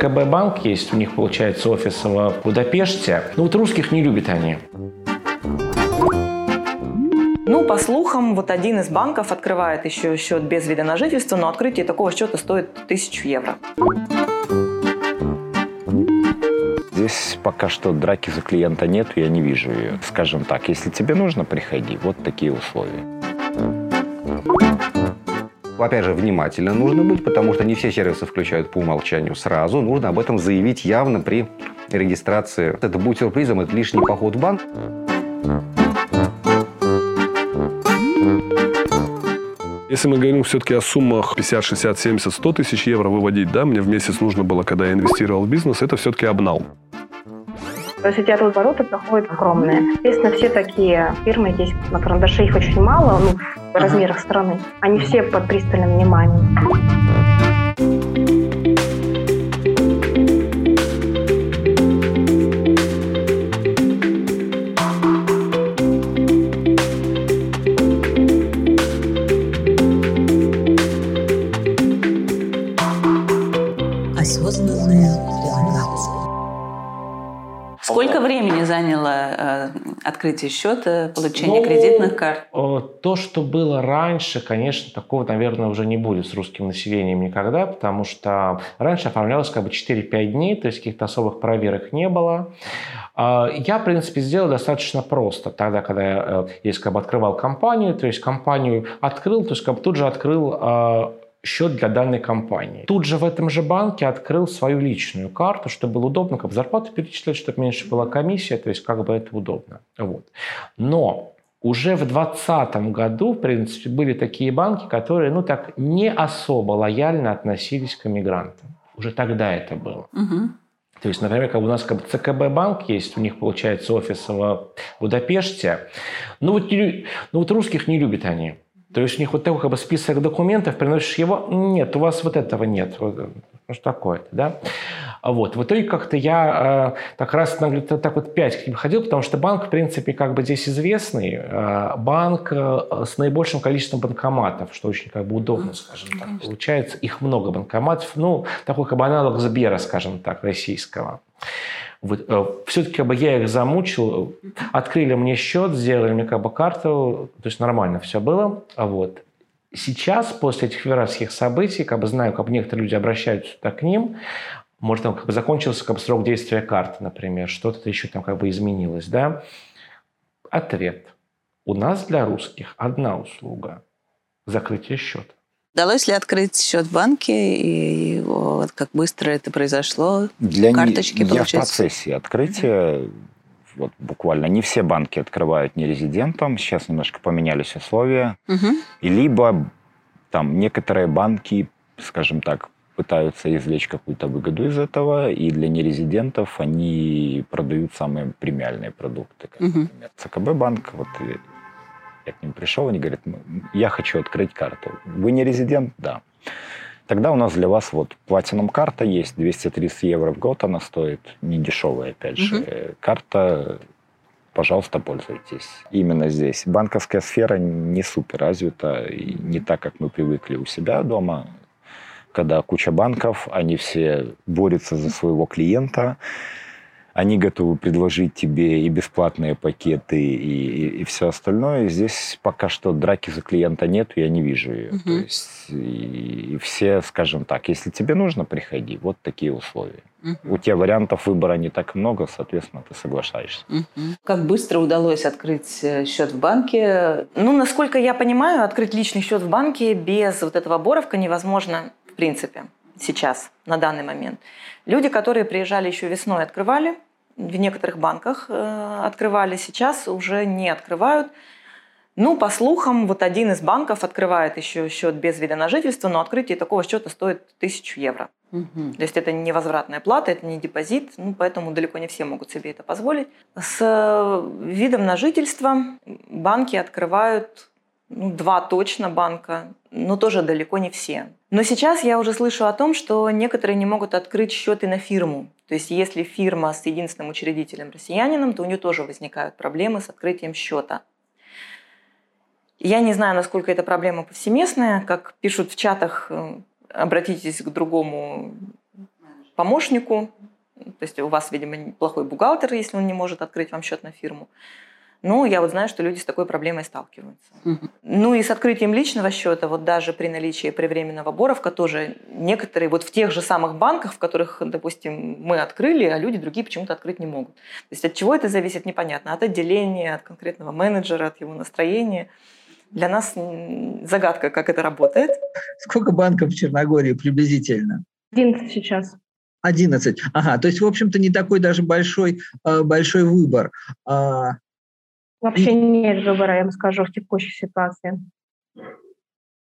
КБ банк есть, у них получается офис в Будапеште. Ну вот русских не любят они. Ну, по слухам, вот один из банков открывает еще счет без вида на жительство, но открытие такого счета стоит тысячу евро. Здесь пока что драки за клиента нет, я не вижу ее. Скажем так, если тебе нужно, приходи. Вот такие условия. Опять же, внимательно нужно быть, потому что не все сервисы включают по умолчанию сразу. Нужно об этом заявить явно при регистрации. Это будет сюрпризом, это лишний поход в банк. Если мы говорим все-таки о суммах 50, 60, 70, 100 тысяч евро выводить, да, мне в месяц нужно было, когда я инвестировал в бизнес, это все-таки обнал. То есть эти обороты проходят огромные. Естественно, все такие фирмы, есть на карандаше их очень мало, ну, в размерах страны. Они все под пристальным вниманием. Открытие счета, получение Ну, кредитных карт? э, То, что было раньше, конечно, такого, наверное, уже не будет с русским населением никогда, потому что раньше оформлялось как бы 4-5 дней, то есть каких-то особых проверок не было. А, Я, в принципе, сделал достаточно просто. Тогда, когда я, э, если как бы открывал компанию, то есть компанию открыл, то есть как бы тут же открыл э, счет для данной компании. Тут же в этом же банке открыл свою личную карту, чтобы было удобно, как зарплату перечислять, чтобы меньше была комиссия, то есть как бы это удобно. Вот. Но уже в 2020 году, в принципе, были такие банки, которые, ну так, не особо лояльно относились к иммигрантам. Уже тогда это было. Мгм. То есть, например, как у нас как бы ЦКБ банк есть, у них получается офис в Будапеште. Ну вот, ну вот русских не любят они. То есть у них вот такой как бы список документов, приносишь его, нет, у вас вот этого нет. Вот, Ну что такое-то, да? А Вот. В итоге как-то я э, так раз на- так вот пять к ним ходил, потому что банк, в принципе, как бы здесь известный. э, банк э, с наибольшим количеством банкоматов, что очень как бы удобно, скажем так. Получается, их много банкоматов. Ну, такой как бы аналог Сбера, скажем так, российского. Вот, все-таки как бы я их замучил, открыли мне счет, сделали мне как бы карту, то есть нормально все было. А Вот. Сейчас, после этих вирарских событий, как бы знаю, как бы некоторые люди обращаются к ним, может, там как бы закончился как бы срок действия карты, например, что-то еще там как бы изменилось, да? Ответ. У нас для русских одна услуга – закрытие счета. Удалось ли открыть счет в банке и вот как быстро это произошло? Для не- Карточки я в процессе открытия. Вот буквально не все банки открывают нерезидентам. Сейчас немножко поменялись условия. Мгм. И либо там некоторые банки, скажем так, пытаются извлечь какую-то выгоду из этого, и для нерезидентов они продают самые премиальные продукты. Как, Мгм. например, ЦКБ банк, вот я к ним пришел, они говорят, «М, я хочу открыть карту. Вы не резидент? Да. Тогда у нас для вас вот платином карта есть, 230 евро в год она стоит, не дешевая, опять же. Э, Карта, пожалуйста, пользуйтесь. Именно здесь. Банковская сфера не супер развита, не так, как мы привыкли у себя дома, когда куча банков, они все борются за своего клиента, они готовы предложить тебе и бесплатные пакеты, и, и, все остальное. Здесь пока что драки за клиента нет, я не вижу ее. Мгм. То есть и, и все, скажем так, если тебе нужно, приходи. Вот такие условия. Мгм. У тебя вариантов выбора не так много, соответственно, ты соглашаешься. Мгм. Как быстро удалось открыть э, счет в банке? Ну, насколько я понимаю, открыть личный счет в банке без вот этого боровка невозможно в принципе сейчас, на данный момент. Люди, которые приезжали еще весной, открывали, в некоторых банках э, открывали, сейчас уже не открывают. Ну, по слухам, вот один из банков открывает еще счет без вида на жительство, но открытие такого счета стоит тысячу евро. Мгм. То есть это не возвратная плата, это не депозит, ну, поэтому далеко не все могут себе это позволить. С э, видом на жительство банки открывают ну, два точно банка, но тоже далеко не все. Но сейчас я уже слышу о том, что некоторые не могут открыть счет и на фирму. То есть если фирма с единственным учредителем россиянином, то у нее тоже возникают проблемы с открытием счета. Я не знаю, насколько эта проблема повсеместная. Как пишут в чатах, э, обратитесь к другому помощнику. То есть у вас, видимо, плохой бухгалтер, если он не может открыть вам счет на фирму. Ну, я вот знаю, что люди с такой проблемой сталкиваются. Угу. Ну и с открытием личного счета, вот даже при наличии привременного боровка тоже некоторые вот в тех же самых банках, в которых, допустим, мы открыли, а люди другие почему-то открыть не могут. То есть от чего это зависит, непонятно. От отделения, от конкретного менеджера, от его настроения. Для нас загадка, как это работает. Сколько банков в Черногории приблизительно? 11 сейчас. 11. Ага, то есть, в общем-то, не такой даже большой, э, большой выбор. Вообще нет выбора, я вам скажу, в текущей ситуации.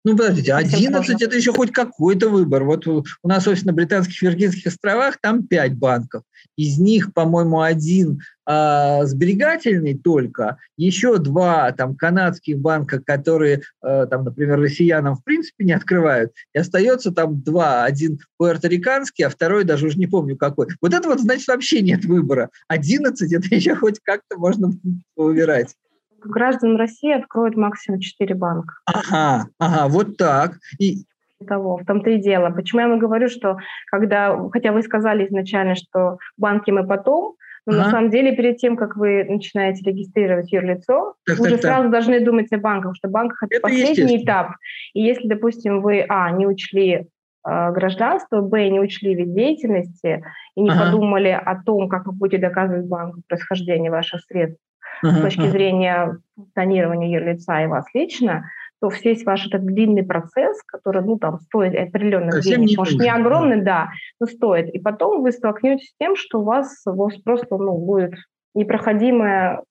Ну, подождите, 11 – это еще хоть какой-то выбор. Вот у нас офис на Британских Виргинских островах, там 5 банков. Из них, по-моему, один а, сберегательный только, еще два там канадских банка, которые, а, там, например, россиянам в принципе не открывают, и остается там два. Один пуэрториканский, а второй даже уже не помню какой. Вот это вот, значит, вообще нет выбора. 11 – это еще хоть как-то можно выбирать граждан России откроют максимум 4 банка. Ага, ага, вот так. И того. В том-то и дело. Почему я вам говорю, что когда, хотя вы сказали изначально, что банки мы потом, но ага. на самом деле перед тем, как вы начинаете регистрировать юрлицо, так, вы так, уже так. сразу должны думать о банках, что банках это, это последний этап. И если, допустим, вы, а, не учли э, гражданство, б, не учли вид деятельности и не ага. подумали о том, как вы будете доказывать банку происхождение ваших средств, uh-huh, с точки зрения функционирования юрлица и вас лично, то весь ваш этот длинный процесс, который, ну, там, стоит определенных Совсем денег, не может, не огромный, да, но стоит. И потом вы столкнетесь с тем, что у вас, у вас просто, ну, будет непроходимая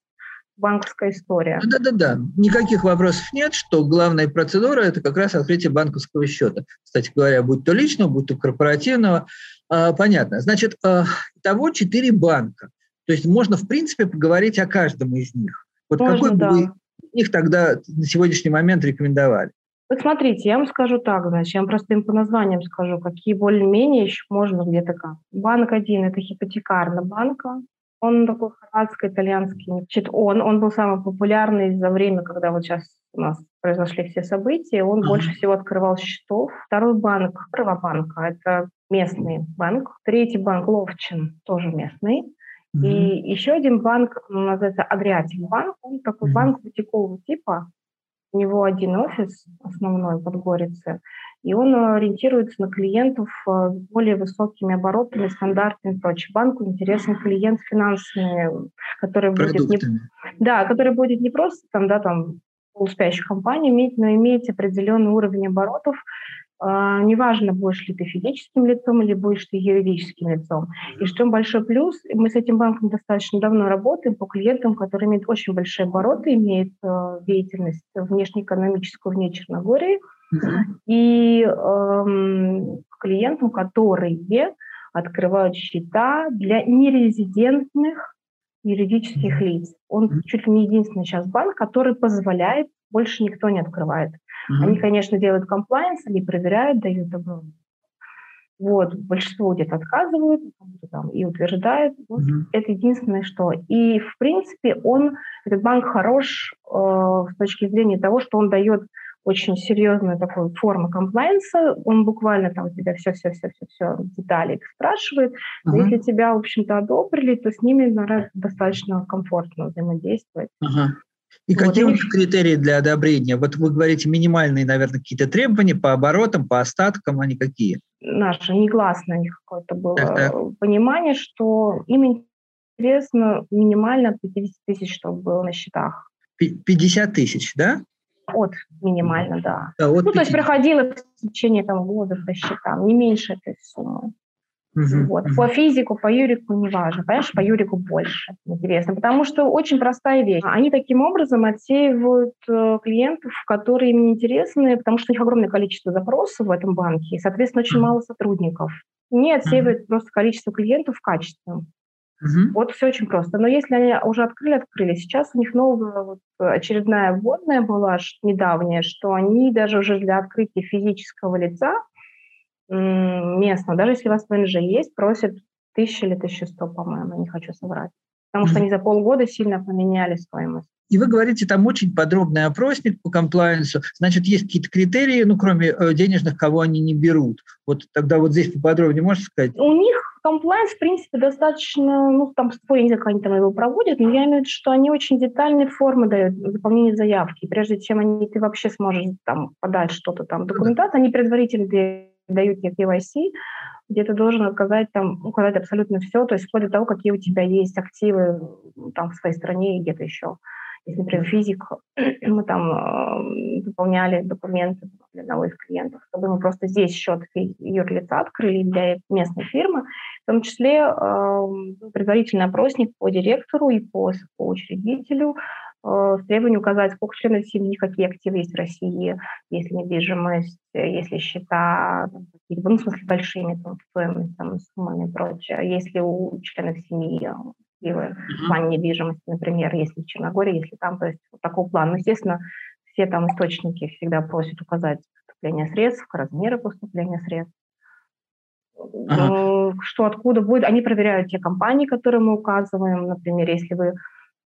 банковская история. Да-да-да, никаких вопросов нет, что главная процедура – это как раз открытие банковского счета. Кстати говоря, будь то личного, будь то корпоративного. А, понятно. Значит, а, того четыре банка. То есть можно, в принципе, поговорить о каждом из них. Вот можно, какой да. бы вы их тогда на сегодняшний момент рекомендовали? Вот смотрите, я вам скажу так, значит, я вам просто им по названиям скажу, какие более-менее еще можно где-то как. Банк один – это хипотекарная банка, он такой хорватско-итальянский. Значит, он, он был самый популярный за время, когда вот сейчас у нас произошли все события. Он uh-huh. больше всего открывал счетов. Второй банк – Правобанка, это местный банк. Третий банк – Ловчин, тоже местный. Mm-hmm. И еще один банк, называется Адриатик банк, он такой mm-hmm. банк бутикового типа, у него один офис основной в Подгорице, и он ориентируется на клиентов э, с более высокими оборотами, стандартами и прочее. Банку интересен клиент финансовый, который будет не, да, который будет не просто там, да, там успящих компаний иметь, но иметь определенный уровень оборотов, неважно, будешь ли ты физическим лицом или будешь ты юридическим лицом. И что большой плюс, мы с этим банком достаточно давно работаем по клиентам, которые имеют очень большие обороты, имеют э, деятельность внешнеэкономическую вне Черногории, и э, клиентам, которые открывают счета для нерезидентных юридических лиц. Он чуть ли не единственный сейчас банк, который позволяет, больше никто не открывает. Mm-hmm. Они, конечно, делают комплайенс, они проверяют, дают добро. Вот, большинство где-то отказывают там, и утверждают. Вот, mm-hmm. Это единственное, что. И, в принципе, он, этот банк хорош э, с точки зрения того, что он дает очень серьезную такую форму комплайенса, он буквально там у тебя все-все-все-все-все детали спрашивает, но uh-huh. если тебя, в общем-то, одобрили, то с ними наверное, достаточно комфортно взаимодействовать. Uh-huh. И вот какие у них критерии для одобрения? Вот вы говорите минимальные, наверное, какие-то требования по оборотам, по остаткам, они какие? Наше негласное у них какое-то было так, так. понимание, что им интересно минимально 50 тысяч, чтобы было на счетах. 50 тысяч, да? От минимально, да. да от ну, 50. то есть проходило в течение там, года по счетам, не меньше этой суммы. Угу, вот. По физику, по юрику не важно. Понимаешь, по юрику больше интересно. Потому что очень простая вещь. Они таким образом отсеивают э, клиентов, которые им интересны, потому что у них огромное количество запросов в этом банке, и, соответственно, очень мало сотрудников. Не отсеивают угу. просто количество клиентов качеством. Угу. Вот все очень просто. Но если они уже открыли, открыли. Сейчас у них новая вот, очередная вводная была недавняя, что они даже уже для открытия физического лица местно, даже если у вас ВНЖ есть, просят тысячу или 1100, по-моему, не хочу соврать. Потому что они за полгода сильно поменяли стоимость. и вы говорите, там очень подробный опросник по комплайенсу. Значит, есть какие-то критерии, ну, кроме э, денежных, кого они не берут. Вот тогда вот здесь поподробнее можете сказать? У них комплайенс, в принципе, достаточно, ну, там, я не знаю, как они там его проводят, но я имею в виду, что они очень детальные формы дают, заполнение заявки. прежде чем они, ты вообще сможешь там подать что-то там, документацию, они предварительно дают тебе KYC, где ты должен указать, там, указать абсолютно все, то есть вплоть до того, какие у тебя есть активы там, в своей стране и где-то еще. Если, например, физик, мы там э, заполняли документы для одного из клиентов, чтобы мы просто здесь счет юрлица открыли для местной фирмы, в том числе э, предварительный опросник по директору и по, по учредителю, с требованием указать, сколько членов семьи, какие активы есть в России, есть ли недвижимость, есть ли счета, ну, в смысле, большими там, стоимостью, там, суммами и прочее. Если у членов семьи активы в плане недвижимости, например, если в Черногории, если там, то есть вот такого плана. Ну, естественно, все там источники всегда просят указать поступление средств, размеры поступления средств. Ага. Что откуда будет, они проверяют те компании, которые мы указываем. Например, если вы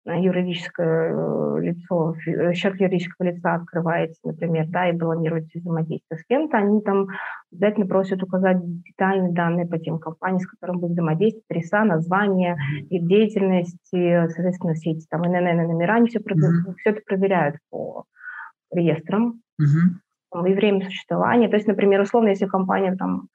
юридическое э, лицо, э, счет юридического лица открываете, например, да, и планируете взаимодействие с кем-то, они там обязательно просят указать детальные данные по тем компаниям, с которыми будет взаимодействовать, адреса, названия, их деятельности, соответственно, все эти там ННН номера, они все, mm-hmm. все это проверяют по реестрам. Mm-hmm. И время существования. То есть, например, условно, если компания там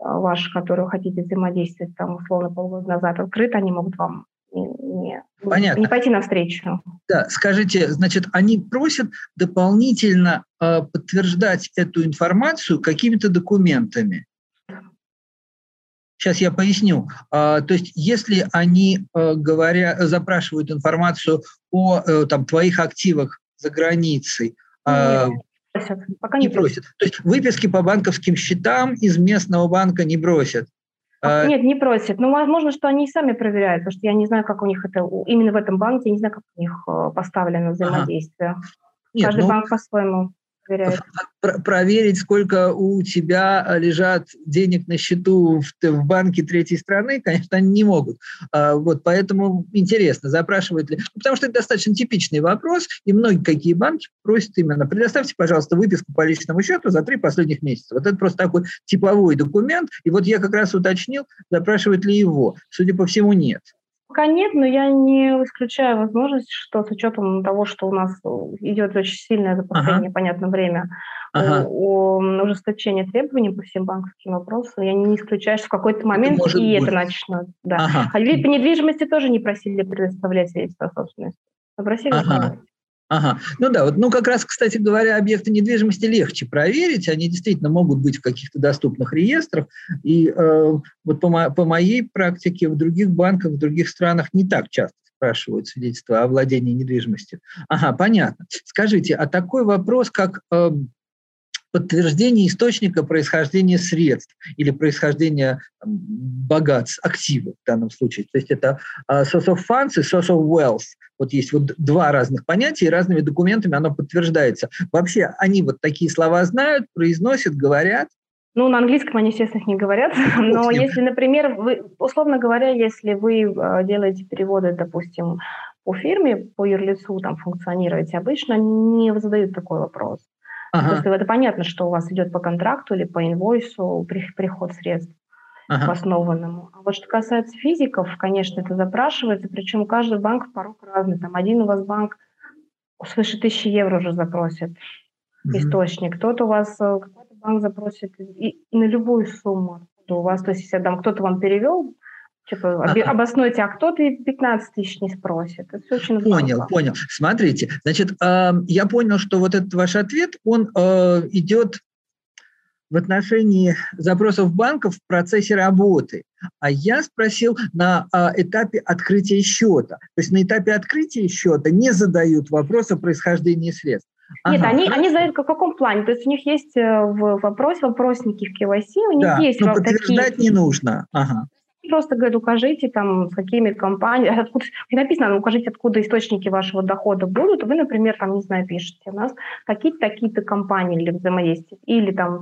ваша, которую хотите взаимодействовать, там, условно, полгода назад открыта, они могут вам не, Понятно. не пойти навстречу. Да, скажите, значит, они просят дополнительно э, подтверждать эту информацию какими-то документами. Сейчас я поясню. А, то есть, если они э, говоря, запрашивают информацию о э, там, твоих активах за границей, просят. Пока не, не просят. просят. То есть выписки по банковским счетам из местного банка не просят. А, нет, не просят. Ну, возможно, что они сами проверяют, потому что я не знаю, как у них это, именно в этом банке, я не знаю, как у них э, поставлено взаимодействие. Ага. Нет, Каждый ну, банк по-своему проверяет. Проверить, сколько у тебя э, лежат денег на счету в, в банке третьей страны, конечно, они не могут. А, вот, поэтому интересно, запрашивают ли... Ну, потому что это достаточно типичный вопрос, и многие какие банки просят именно, предоставьте, пожалуйста, выписку по личному счету за три последних месяца. Вот это просто такой типовой документ, и вот я как раз уточнил, запрашивают ли его. Судя по всему, нет. Пока нет, но я не исключаю возможность, что с учетом того, что у нас идет очень сильное за последнее, ага. понятное время, ага. о ужесточение требований по всем банковским вопросам, я не исключаю, что в какой-то момент это и быть. это начнут. Да. Ага. А по недвижимости тоже не просили предоставлять свидетельство о собственности. Попросили ага. Ага. Ну да, вот, ну как раз, кстати говоря, объекты недвижимости легче проверить, они действительно могут быть в каких-то доступных реестрах, и э, вот по, мо- по моей практике в других банках, в других странах не так часто спрашивают свидетельства о владении недвижимостью. Ага, понятно. Скажите, а такой вопрос, как э, подтверждение источника происхождения средств или происхождения богатств, активов в данном случае. То есть это uh, source of funds и source of wealth. Вот есть вот два разных понятия, и разными документами оно подтверждается. Вообще они вот такие слова знают, произносят, говорят. Ну, на английском они, естественно, не говорят, но если, например, вы, условно говоря, если вы а, делаете переводы, допустим, по фирме, по юрлицу там функционируете, обычно не задают такой вопрос. Ага. Просто это понятно, что у вас идет по контракту или по инвойсу приход средств ага. по основанному. А вот что касается физиков, конечно, это запрашивается, причем каждый банк порог разный. Там один у вас банк свыше тысячи евро уже запросит угу. источник, кто-то у вас, э, какой-то банк запросит и, и на любую сумму. У вас, то есть, если там кто-то вам перевел Типа, обоснуйте, а кто-то 15 тысяч не спросит. Это очень Понял, плохо. понял. Смотрите, значит, э, я понял, что вот этот ваш ответ, он э, идет в отношении запросов банков в процессе работы. А я спросил на э, этапе открытия счета. То есть на этапе открытия счета не задают вопрос о происхождении средств. Нет, ага, они, они задают в каком плане? То есть у них есть э, в вопрос, вопросники в KYC, у них да, есть но подтверждать такие... не нужно. Ага просто говорят, укажите там, с какими компаниями, откуда, написано, укажите, откуда источники вашего дохода будут. Вы, например, там, не знаю, пишете, у нас какие-то такие-то компании для взаимодействия. Или там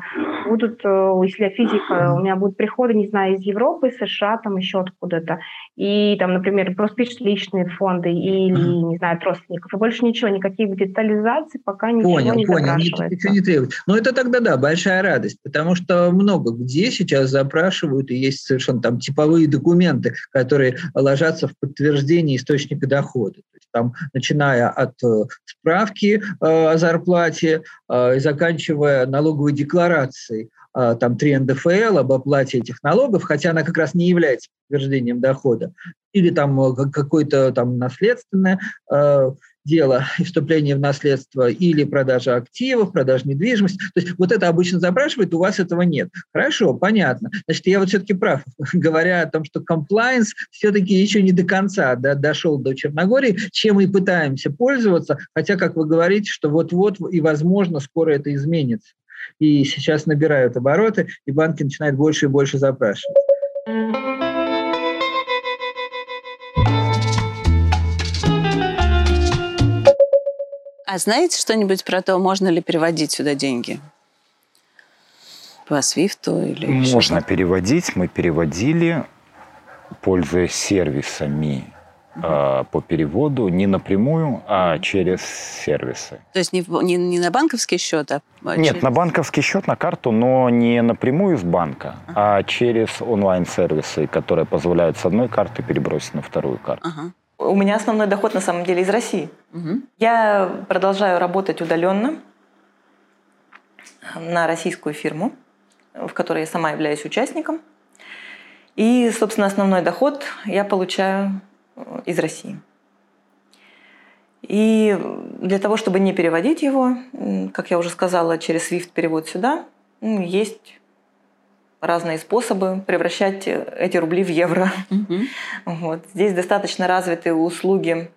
будут, э, если я физика, у меня будут приходы, не знаю, из Европы, США, там еще откуда-то. И там, например, просто пишешь личные фонды или, не знаю, от родственников. И больше ничего, никаких детализаций пока ничего понял, не понял, ничего, ничего не требует. Но это тогда, да, большая радость, потому что много где сейчас запрашивают, и есть совершенно там типовые документы, которые ложатся в подтверждение источника дохода. То есть там, начиная от э, справки э, о зарплате э, и заканчивая налоговой декларацией, там 3 НДФЛ об оплате этих налогов, хотя она как раз не является подтверждением дохода, или там какое-то там наследственное дело вступление в наследство или продажа активов, продажа недвижимости. То есть вот это обычно запрашивают, у вас этого нет. Хорошо, понятно. Значит, я вот все-таки прав, говоря о том, что compliance все-таки еще не до конца да, дошел до Черногории, чем мы пытаемся пользоваться, хотя, как вы говорите, что вот-вот и, возможно, скоро это изменится. И сейчас набирают обороты, и банки начинают больше и больше запрашивать. А знаете что-нибудь про то, можно ли переводить сюда деньги? По Свифту или... Можно переводить. Мы переводили, пользуясь сервисами э, по переводу, не напрямую, а через сервисы. То есть не, не, не на банковский счет, а Нет, через- на банковский счет, на карту, но не напрямую с банка, а через онлайн-сервисы, которые позволяют с одной карты перебросить на вторую карту. Ага. У меня основной доход на самом деле из России. Мгм. Я продолжаю работать удаленно на российскую фирму, в которой я сама являюсь участником. И, собственно, основной доход я получаю э, из России. И для того, чтобы не переводить его, как я уже сказала, через SWIFT перевод сюда, есть разные способы превращать э, эти рубли в евро. Мгм. Вот. Здесь достаточно развиты услуги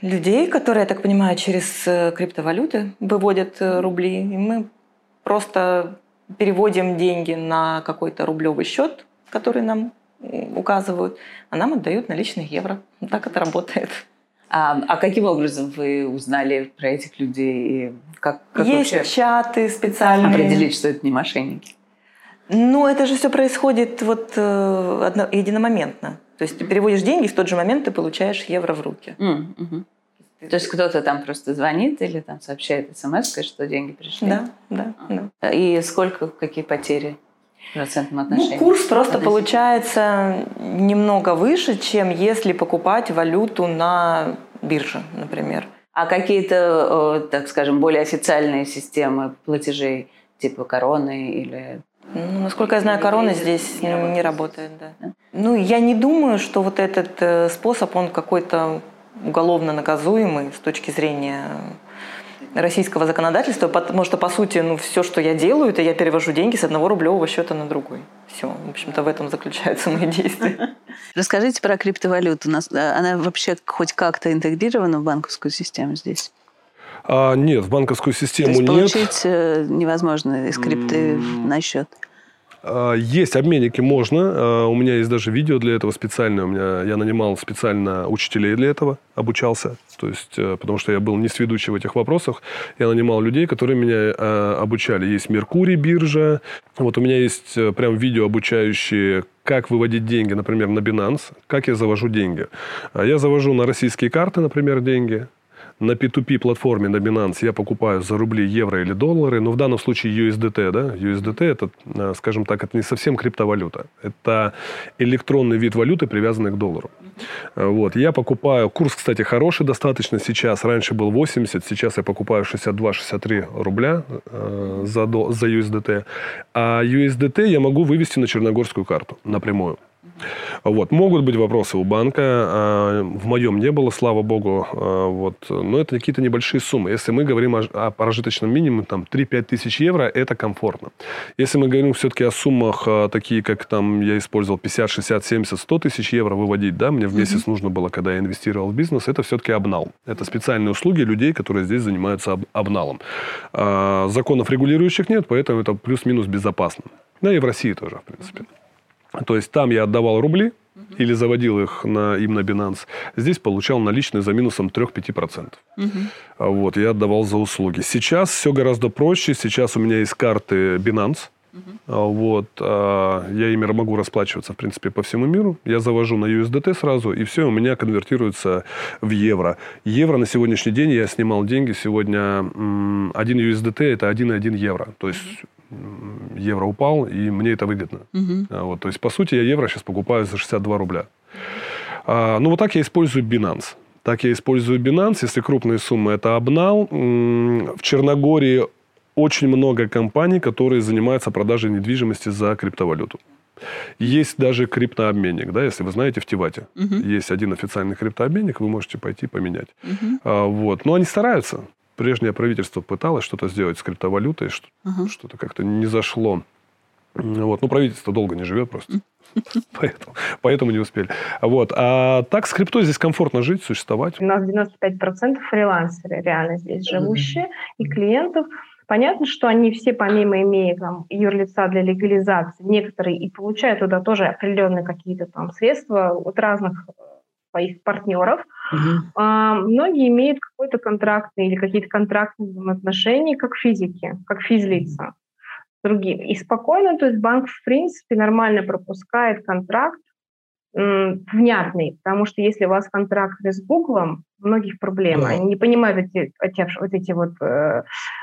людей, которые, я так понимаю, через э, криптовалюты выводят э, рубли. И мы просто переводим деньги на какой-то рублевый счет, который нам указывают, а нам отдают наличные евро. Так это работает. А, а каким образом вы узнали про этих людей? И как, как Есть вообще чаты специальные. определить, что это не мошенники? Ну, это же все происходит вот э, одно- единомоментно. То есть ты переводишь деньги, в тот же момент ты получаешь евро в руки. М, мгм. То есть кто-то там просто звонит или там сообщает смс, что деньги пришли? Да, да, да. И сколько, какие потери процентном отношении? Ну, курс просто получается немного выше, чем если покупать валюту на бирже, например. А какие-то, э, так скажем, более официальные системы платежей, типа короны или... Ну, насколько я знаю, корона здесь не, не работает. Да. Ну, я не думаю, что вот этот э, способ, он какой-то уголовно наказуемый с точки зрения российского законодательства, потому что, по сути, ну, все, что я делаю, это я перевожу деньги с одного рублевого счета на другой. Все, в общем-то, в этом заключаются мои действия. Расскажите про криптовалюту. У нас- э, Она вообще хоть как-то интегрирована в банковскую систему здесь? А, нет, в банковскую То систему есть нет. получить э, невозможно из крипты на счет? А, Есть обменники, можно. А, У меня есть даже видео для этого специальное. У меня я нанимал специально учителей для этого, обучался. То есть, э, потому что я был не сведущий в этих вопросах, я нанимал людей, которые меня э, обучали. Есть Меркурий биржа. Вот у меня есть э, прям видео обучающие, как выводить деньги, например, на Binance, как я завожу деньги. Я завожу на российские карты, например, деньги. На P2P платформе на Binance я покупаю за рубли, евро или доллары, но в данном случае USDT, да, USDT это, э, скажем так, это не совсем криптовалюта, это электронный вид валюты, привязанный к доллару. Э, Вот, я покупаю, курс, кстати, хороший достаточно сейчас, раньше был 80, сейчас я покупаю 62-63 рубля э, за, до- за USDT, а USDT я могу вывести на черногорскую карту напрямую. Вот. Могут быть вопросы у банка. а, В моем не было, слава богу. а, Вот. Но это какие-то небольшие суммы. Если мы говорим о, о прожиточном минимуме, там 3-5 тысяч евро, это комфортно. Если мы говорим все-таки о суммах, а, такие как там я использовал 50, 60, 70, 100 тысяч евро выводить, да, мне в месяц нужно было, когда я инвестировал в бизнес, это все-таки обнал. Это специальные услуги людей, которые здесь занимаются об- обналом. А, Законов регулирующих нет, поэтому это плюс-минус безопасно. Да и в России тоже, в принципе. То есть там я отдавал рубли, или заводил их на, им на Binance, здесь получал наличные за минусом 3-5%. Угу. Вот, я отдавал за услуги. Сейчас все гораздо проще. Сейчас у меня есть карты Binance. Uh-huh. Вот, а, я ими могу расплачиваться, в принципе, по всему миру. Я завожу на USDT сразу, и все у меня конвертируется в евро. Евро на сегодняшний день, я снимал деньги, сегодня один USDT это 1,1 евро. То есть евро упал, и мне это выгодно. Угу. Вот, то есть, по сути, я евро сейчас покупаю за 62 рубля. А, ну, вот так я использую Binance. Так я использую Binance. Если крупные суммы, это обнал. В Черногории очень много компаний, которые занимаются продажей недвижимости за криптовалюту. Есть даже криптообменник, да, если вы знаете, в Тивате угу. есть один официальный криптообменник, вы можете пойти поменять. Угу. А, вот. Но они стараются прежнее правительство пыталось что-то сделать с криптовалютой, что- uh-huh. что-то как-то не зашло. Вот. Ну, правительство долго не живет просто. Поэтому, поэтому не успели. Вот. А так с криптой здесь комфортно жить, существовать. У нас 95% фрилансеры реально здесь живущие и клиентов. Понятно, что они все, помимо имея там, юрлица для легализации, некоторые и получают туда тоже определенные какие-то там средства от разных своих партнеров. Угу. А, многие имеют какой-то контрактный или какие-то контрактные взаимоотношения как физики, как физлица другим. И спокойно, то есть банк, в принципе, нормально пропускает контракт внятный, потому что если у вас контракт с Гуглом, многих проблем. Да. Они не понимают эти, эти, вот эти вот, э,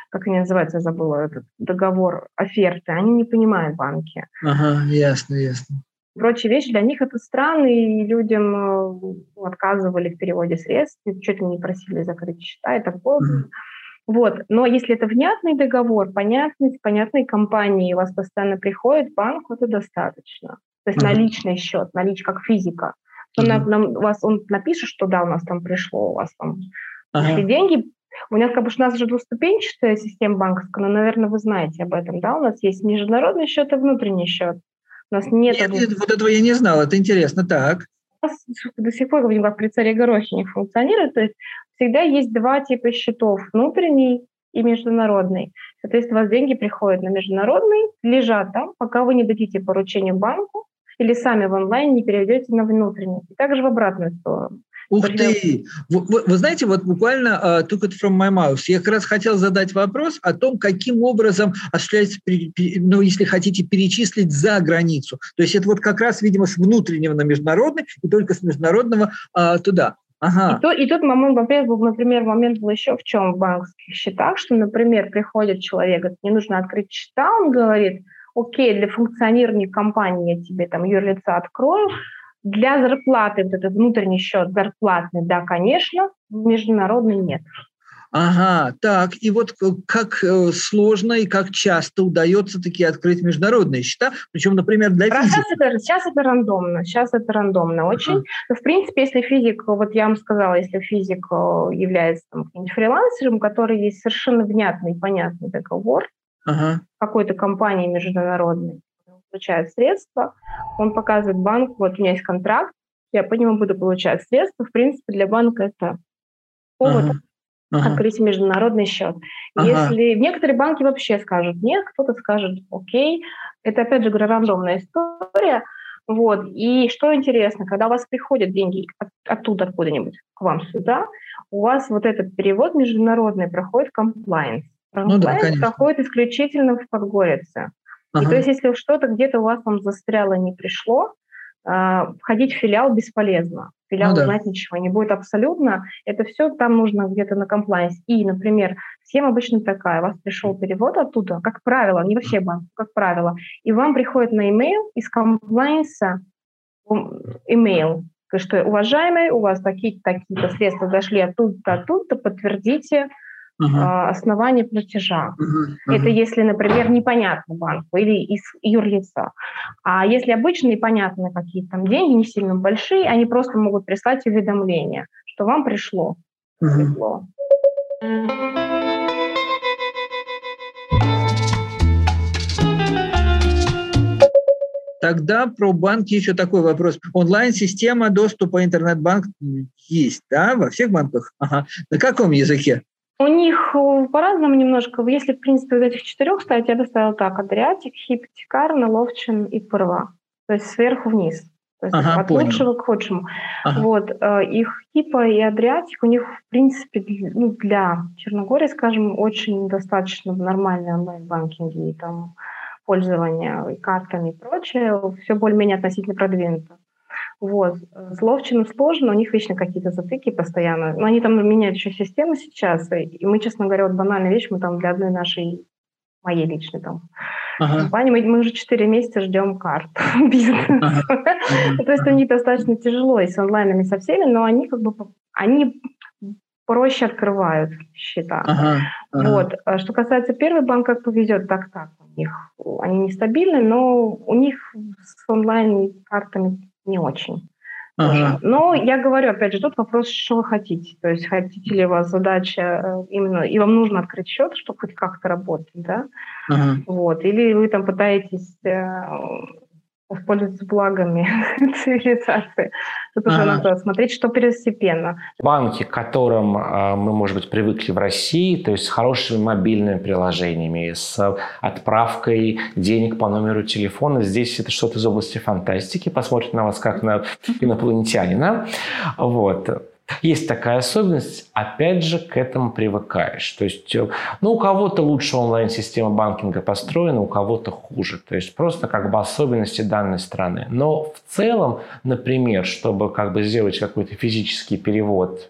как они называются, я забыла, этот договор, оферты, они не понимают банки. Ага, ясно, ясно прочие вещи, для них это странно, и людям э, отказывали в переводе средств, чуть ли не просили закрыть счета и так далее. Вот. Но если это внятный договор, понятный, с понятной компанией, у вас постоянно приходит банк, это достаточно. То есть наличный счет, налич как физика. Он, mm нам, у вас, он напишет, что да, у нас там пришло, у вас там пришли деньги. У нас, как бы, у нас же двуступенчатая система банковская, но, наверное, вы знаете об этом, да? У нас есть международный счет и внутренний счет. У нас нет... нет, нет вот этого я не знал, это интересно, так. У нас до сих пор, как при царе Горохе не функционирует, то есть всегда есть два типа счетов, внутренний и международный. Соответственно, у вас деньги приходят на международный, лежат там, пока вы не дадите поручение банку или сами в онлайн не переведете на внутренний. И также в обратную сторону. Ух ты! Вы, вы, вы знаете, вот буквально uh, took it from my mouth. Я как раз хотел задать вопрос о том, каким образом осуществляется, ну, если хотите, перечислить за границу. То есть это вот как раз, видимо, с внутреннего на международный и только с международного uh, туда. Ага. И, то, и тут момент, например, момент был еще в чем в банковских счетах, что, например, приходит человек, говорит, мне нужно открыть счета, он говорит, окей, для функционирования компании я тебе там юрлица открою, для зарплаты, вот этот внутренний счет зарплатный, да, конечно, международный нет. Ага, так, и вот как э, сложно и как часто удается таки открыть международные счета, причем, например, для физиков. Сейчас это, сейчас это рандомно, сейчас это рандомно очень. Ага. Но, в принципе, если физик, вот я вам сказала, если физик э, является там, фрилансером, у которого есть совершенно внятный, понятный договор ага. какой-то компании международной, получает средства, он показывает банку, вот у меня есть контракт, я по нему буду получать средства. В принципе, для банка это повод ага. Ага. открыть международный счет. Ага. Если некоторые банки вообще скажут нет, кто-то скажет окей. Это, опять же, говоря, рандомная история. Вот. И что интересно, когда у вас приходят деньги от, оттуда, откуда-нибудь к вам сюда, у вас вот этот перевод международный проходит compliance. Compliance ну да, проходит исключительно в Подгорице. Ага. И то есть, если что-то где-то у вас там застряло, не пришло, а, ходить в филиал бесполезно. Филиал ну, да. знать ничего не будет абсолютно. Это все там нужно где-то на compliance. И, например, схема обычно такая. У вас пришел перевод оттуда, как правило, не во всех банках, как правило, и вам приходит на email из комплайнса email, что, уважаемый, у вас такие-то такие средства дошли оттуда-то, оттуда подтвердите uh-huh. основание платежа. Uh-huh. Это если, например, непонятно банку или из юрлица. А если обычные понятные какие-то там деньги, не сильно большие, они просто могут прислать уведомление, что вам пришло. Uh-huh. пришло. Тогда про банки еще такой вопрос. Онлайн-система доступа интернет-банк есть, да, во всех банках? Ага. На каком языке? У них э, по-разному немножко. Если, в принципе, из этих четырех ставить, я бы ставила так. Адриатик, Хипотекарна, Ловчин и Пырва. То есть сверху вниз. То есть Ага, от понял. лучшего к худшему. Ага. Вот, э, их Хипа и Адриатик, у них, в принципе, для- ну, для Черногории, скажем, очень достаточно нормальные онлайн-банкинги и там пользование и картами и прочее, все более-менее относительно продвинуто. Вот. Э, С Ловчиным сложно, у них вечно какие-то затыки постоянно. Но они там меняют еще систему сейчас, и- и мы, честно говоря, вот банальная вещь, мы там для одной нашей, моей личной там Ага. мы, мы уже 4 месяца ждем карт бизнеса. Ага. То есть у них достаточно тяжело и с онлайнами, со всеми, но они как бы они проще открывают счета. Ага. Вот. А Что касается первый банк, как повезет, так так. У них они нестабильны, но у них с онлайн-картами не очень. Ага. Но я говорю, опять же, тут вопрос, что вы хотите. То есть хотите ли у вас задача э, именно, и вам нужно открыть счет, чтобы хоть как-то работать, да? Ага. Вот. Или вы там пытаетесь э, воспользоваться благами цивилизации. Тут уже Ага. надо смотреть, что первостепенно. банки, к которым а, мы, может быть, привыкли в России, то есть с хорошими мобильными приложениями, с отправкой денег по номеру телефона. Здесь это что-то из области фантастики. Посмотрят на вас как на инопланетянина. Вот. Есть такая особенность, опять же, к этому привыкаешь. То есть, э, ну, у кого-то лучше онлайн-система банкинга построена, у кого-то хуже. То есть, просто как бы особенности данной страны. Но в целом, например, чтобы как бы сделать какой-то физический перевод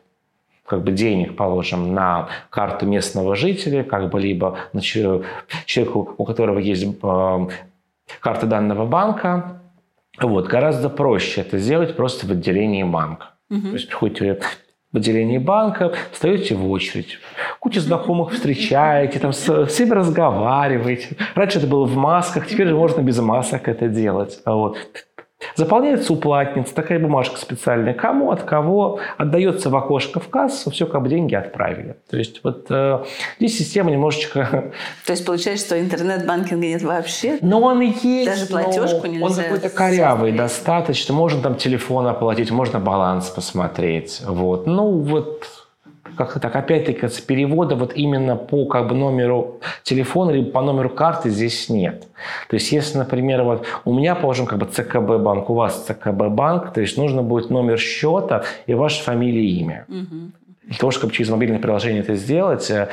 как бы денег, положим, на карту местного жителя, как бы либо на че- человеку, у которого есть э, карта данного банка, вот, гораздо проще это сделать просто в отделении банка. То есть приходите в отделение банка, встаете в очередь, кучу знакомых встречаете, там с всеми разговариваете. Раньше это было в масках, теперь же можно без масок это делать. Вот. Заполняется уплатница, такая бумажка специальная. Кому, от кого, отдается в окошко в кассу, все, как бы деньги отправили. То есть вот э, здесь система немножечко... То есть получается, что интернет-банкинга нет вообще? Но он и есть. Даже но платежку Он нельзя какой-то корявый достаточно. Можно там телефон оплатить, можно баланс посмотреть. Вот. Ну вот как-то так, опять-таки, с перевода вот именно по как бы номеру телефона либо по номеру карты здесь нет. То есть, если, например, вот у меня, положим, как бы ЦКБ банк, у вас ЦКБ банк, то есть нужно будет номер счета и ваша фамилия и имя. Мгм. Для того, чтобы через мобильное приложение это сделать, э,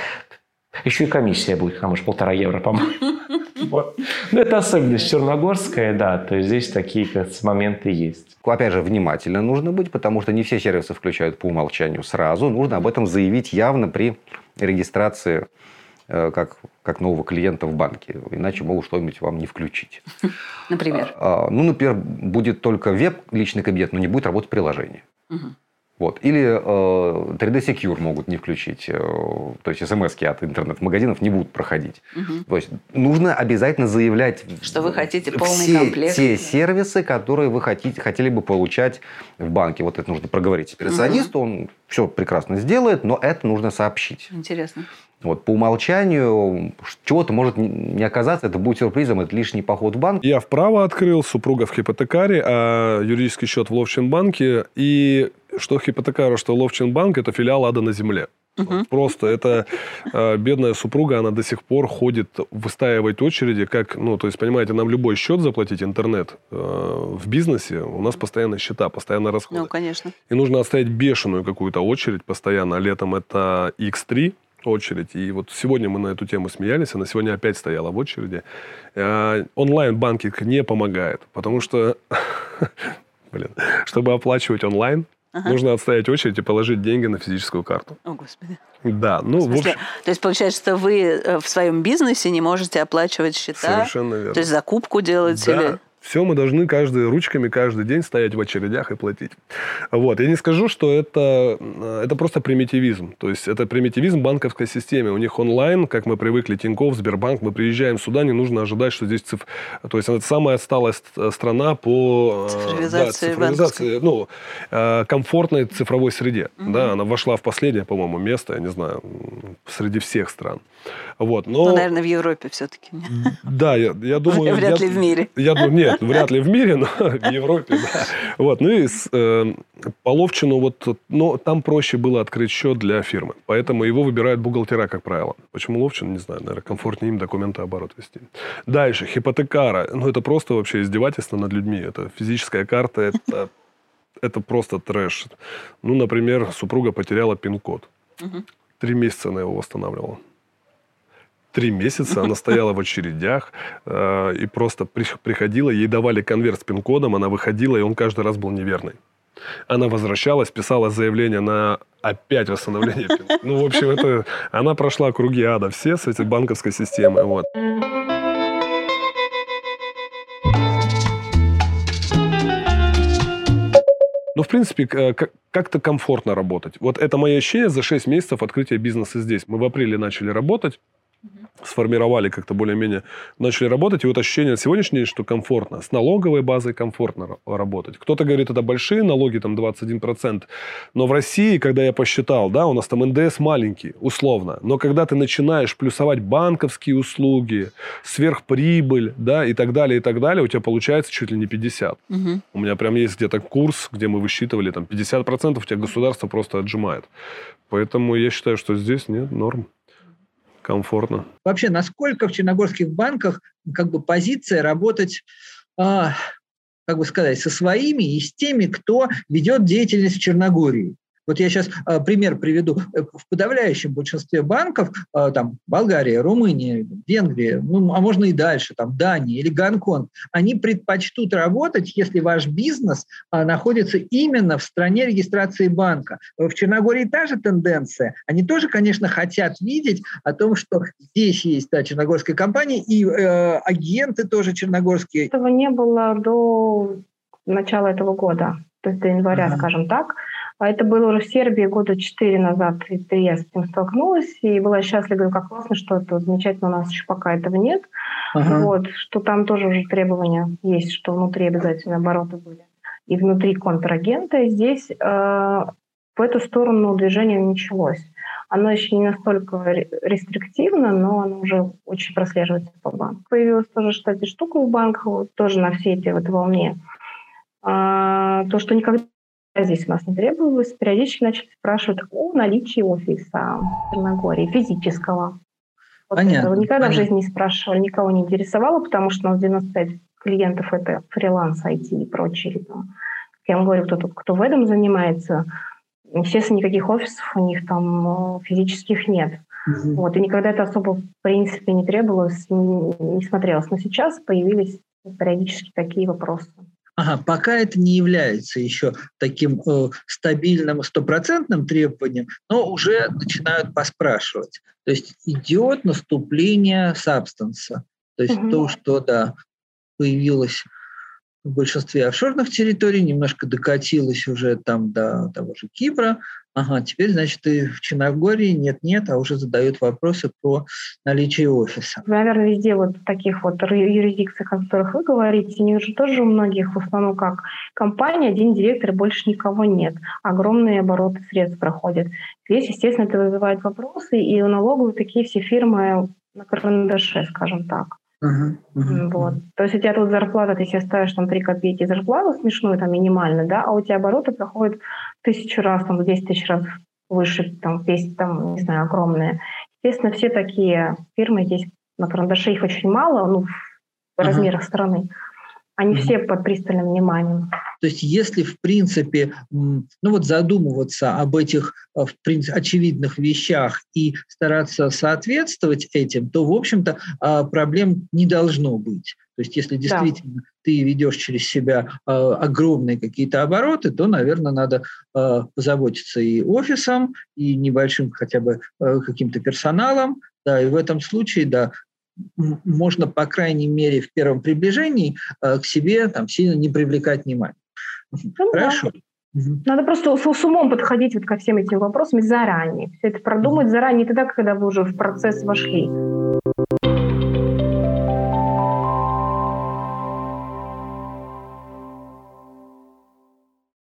еще и комиссия будет, там уже полтора евро, по-моему. Вот. Ну, это особенность черногорская, да, то есть здесь такие как, моменты есть. Опять же, внимательно нужно быть, потому что не все сервисы включают по умолчанию сразу. Нужно об этом заявить явно при регистрации э, как, как нового клиента в банке. Иначе могут что-нибудь вам не включить. Например. А, Ну, например, будет только веб личный кабинет, но не будет работать приложение. Мгм. Вот. Или э, 3D Secure могут не включить. э, то есть смс от интернет-магазинов не будут проходить. Мгм. То есть нужно обязательно заявлять Что вы хотите полный все комплект. те сервисы, которые вы хотите, хотели бы получать в банке. Вот это нужно проговорить операционисту, он все прекрасно сделает, но это нужно сообщить. Интересно. Вот по умолчанию чего-то может не- оказаться, это будет сюрпризом, это лишний поход в банк. Я вправо открыл, супруга в хипотекаре, а юридический счет в Ловчинбанке. И что хипотекара, что Ловчинбанк – это филиал ада на земле. Вот Просто это э, бедная супруга, она до сих пор ходит, выстаивает очереди, как, ну, то есть, понимаете, нам любой счет заплатить, интернет, э, в бизнесе, у нас постоянно счета, постоянно расходы. Ну, конечно. И нужно оставить бешеную какую-то очередь постоянно. А летом это X3 очередь. И вот сегодня мы на эту тему смеялись, она сегодня опять стояла в очереди. Э, Онлайн-банкинг не помогает, потому что, блин, чтобы оплачивать онлайн, Ага. нужно отстоять очередь и положить деньги на физическую карту. О, Господи. Да, ну, В в смысле, общем, то есть получается, что вы э, в своем бизнесе не можете оплачивать счета? совершенно верно. То есть закупку делать Да. или... Все мы должны каждый ручками каждый день стоять в очередях и платить. Вот. Я не скажу, что это, э, это просто примитивизм. То есть это примитивизм банковской системы. У них онлайн, как мы привыкли, Тинькофф, Сбербанк, мы приезжаем сюда, не нужно ожидать, что здесь циф... То есть это самая отсталая ст- страна по э, Цифровизации да, цифровизации, ну, э, комфортной цифровой среде. Да, она вошла в последнее, по-моему, место, я не знаю, среди всех стран. Вот. Но, Ну, наверное, в Европе все-таки. да, я, я думаю... Вряд я- ли в мире. я думаю, нет, вряд ли в мире, но в Европе, да. Вот, ну и с, э, по Ловчину вот, но там проще было открыть счет для фирмы, поэтому его выбирают бухгалтера, как правило. Почему Ловчин, не знаю, наверное, комфортнее им документы оборот вести. Дальше, хипотекара, ну это просто вообще издевательство над людьми, это физическая карта, это это просто трэш. Ну, например, супруга потеряла пин-код. Три месяца она его восстанавливала. Три месяца она стояла в очередях э, и просто при, приходила, ей давали конверт с пин-кодом, она выходила, и он каждый раз был неверный. Она возвращалась, писала заявление на опять восстановление Ну, в общем, это, она прошла круги ада все с этой банковской системой. Вот. Ну, в принципе, как-то комфортно работать. Вот это мое ощущение за 6 месяцев открытия бизнеса здесь. Мы в апреле начали работать сформировали как-то более-менее, начали работать. И вот ощущение сегодняшнее, что комфортно. С налоговой базой комфортно работать. Кто-то говорит, это большие налоги, там 21%. Но в России, когда я посчитал, да, у нас там НДС маленький, условно. Но когда ты начинаешь плюсовать банковские услуги, сверхприбыль, да, и так далее, и так далее, у тебя получается чуть ли не 50. Угу. У меня прям есть где-то курс, где мы высчитывали, там 50% у тебя государство просто отжимает. Поэтому я считаю, что здесь нет норм комфортно. Вообще, насколько в черногорских банках как бы позиция работать а, как бы сказать, со своими и с теми, кто ведет деятельность в Черногории. Вот я сейчас э, пример приведу. Э, в подавляющем большинстве банков, э, там Болгария, Румыния, Венгрия, ну, а можно и дальше, там Дания или Гонконг, они предпочтут работать, если ваш бизнес э, находится именно в стране регистрации банка. В Черногории та же тенденция. Они тоже, конечно, хотят видеть о том, что здесь есть да, черногорская компания, и э, агенты тоже черногорские. Этого не было до начала этого года, то есть до января, ага. скажем так. А это было уже в Сербии года четыре назад, и я с этим столкнулась, и была счастлива, говорю, как классно, что это замечательно, у нас еще пока этого нет. Ага. Вот, что там тоже уже требования есть, что внутри обязательно обороты были. И внутри контрагента. И здесь э, в эту сторону движение началось. Оно еще не настолько рестриктивно, но оно уже очень прослеживается по банку. Появилась тоже, кстати, штука у банка, тоже на все эти вот волне. А, то, что никогда здесь у нас не требовалось, периодически начали спрашивать о наличии офиса в Черногории, физического. Вот Понятно. Этого никогда Понятно. в жизни не спрашивали, никого не интересовало, потому что у нас 95 клиентов это фриланс, IT и прочие. Там. Я вам говорю, кто, кто в этом занимается, естественно, никаких офисов у них там э, физических нет. Угу. Вот, и никогда это особо, в принципе, не требовалось, не, не смотрелось. Но сейчас появились периодически такие вопросы. Ага, пока это не является еще таким э, стабильным стопроцентным требованием, но уже начинают поспрашивать. То есть идет наступление сабстанса. То есть угу. то, что да, появилось в большинстве офшорных территорий, немножко докатилось уже там до того же Кипра, Ага, теперь, значит, и в Черногории нет-нет, а уже задают вопросы про наличие офиса. Наверное, везде вот в таких вот юрисдикциях, о которых вы говорите, они уже тоже у многих в основном как компания, один директор, больше никого нет. Огромные обороты средств проходят. Здесь, естественно, это вызывает вопросы, и у налоговых такие все фирмы на карандаше, скажем так. Uh-huh, uh-huh. Вот. То есть у тебя тут зарплата, ты себе ставишь там 3 копейки зарплату смешную, там минимально, да, а у тебя обороты проходят тысячу раз, там, в 10 тысяч раз выше, там, 10, там, не знаю, огромные. Естественно, все такие фирмы здесь на карандаше, их очень мало, ну, в uh-huh. размерах страны. Они все под пристальным вниманием. То есть если, в принципе, ну вот задумываться об этих э, в принципе, очевидных вещах и стараться соответствовать этим, то, в общем-то, а, проблем не должно быть. То есть если действительно да. ты ведешь через себя а, огромные какие-то обороты, то, наверное, надо а, позаботиться и офисом, и небольшим хотя бы каким-то персоналом. Да, и в этом случае, да, можно, по крайней мере, в первом приближении э, к себе там, сильно не привлекать внимание. Ну, Хорошо. Да. Надо просто с, с умом подходить вот ко всем этим вопросам заранее. Все это продумать заранее, тогда, когда вы уже в процесс вошли.